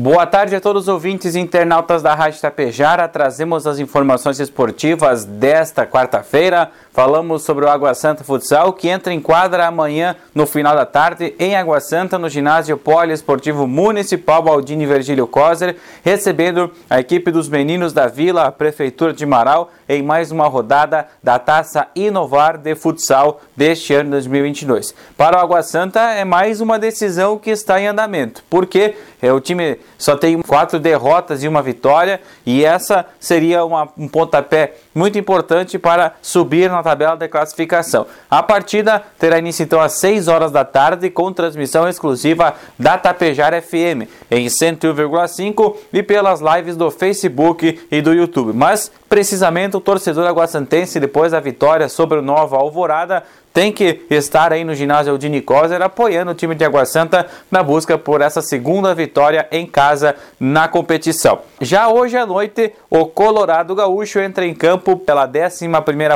Boa tarde a todos os ouvintes e internautas da Rádio Tapejara. Trazemos as informações esportivas desta quarta-feira. Falamos sobre o Água Santa Futsal, que entra em quadra amanhã no final da tarde em Água Santa, no ginásio poliesportivo municipal Baldini Virgílio Coser, recebendo a equipe dos meninos da Vila, a Prefeitura de Marau, em mais uma rodada da Taça Inovar de Futsal deste ano 2022. Para o Água Santa é mais uma decisão que está em andamento, porque o time só tem quatro derrotas e uma vitória, e essa seria uma, um pontapé muito importante para subir na tabela de classificação. A partida terá início então às 6 horas da tarde, com transmissão exclusiva da Tapejar FM em 101,5 e pelas lives do Facebook e do YouTube. Mas precisamente o torcedor aguaçantense, depois da vitória sobre o Nova Alvorada, tem que estar aí no ginásio Aldini Coser apoiando o time de Água Santa na busca por essa segunda vitória em casa na competição. Já hoje à noite, o Colorado Gaúcho entra em campo pela 11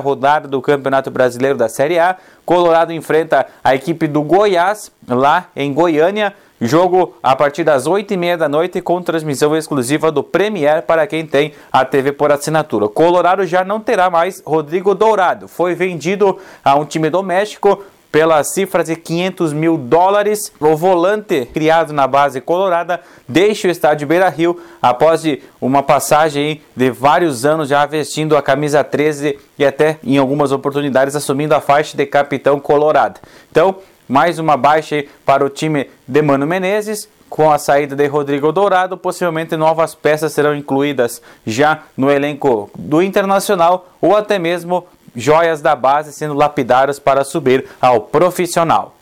rodada do Campeonato Brasileiro da Série A. Colorado enfrenta a equipe do Goiás lá em Goiânia Jogo a partir das 8h30 da noite com transmissão exclusiva do Premier para quem tem a TV por assinatura. Colorado já não terá mais Rodrigo Dourado. Foi vendido a um time doméstico pela cifra de 500 mil dólares. O volante, criado na base colorada, deixa o estádio Beira Rio após de uma passagem de vários anos já vestindo a camisa 13 e até em algumas oportunidades assumindo a faixa de capitão colorado. Então, mais uma baixa para o time de Mano Menezes. Com a saída de Rodrigo Dourado, possivelmente novas peças serão incluídas já no elenco do Internacional ou até mesmo joias da base sendo lapidadas para subir ao profissional.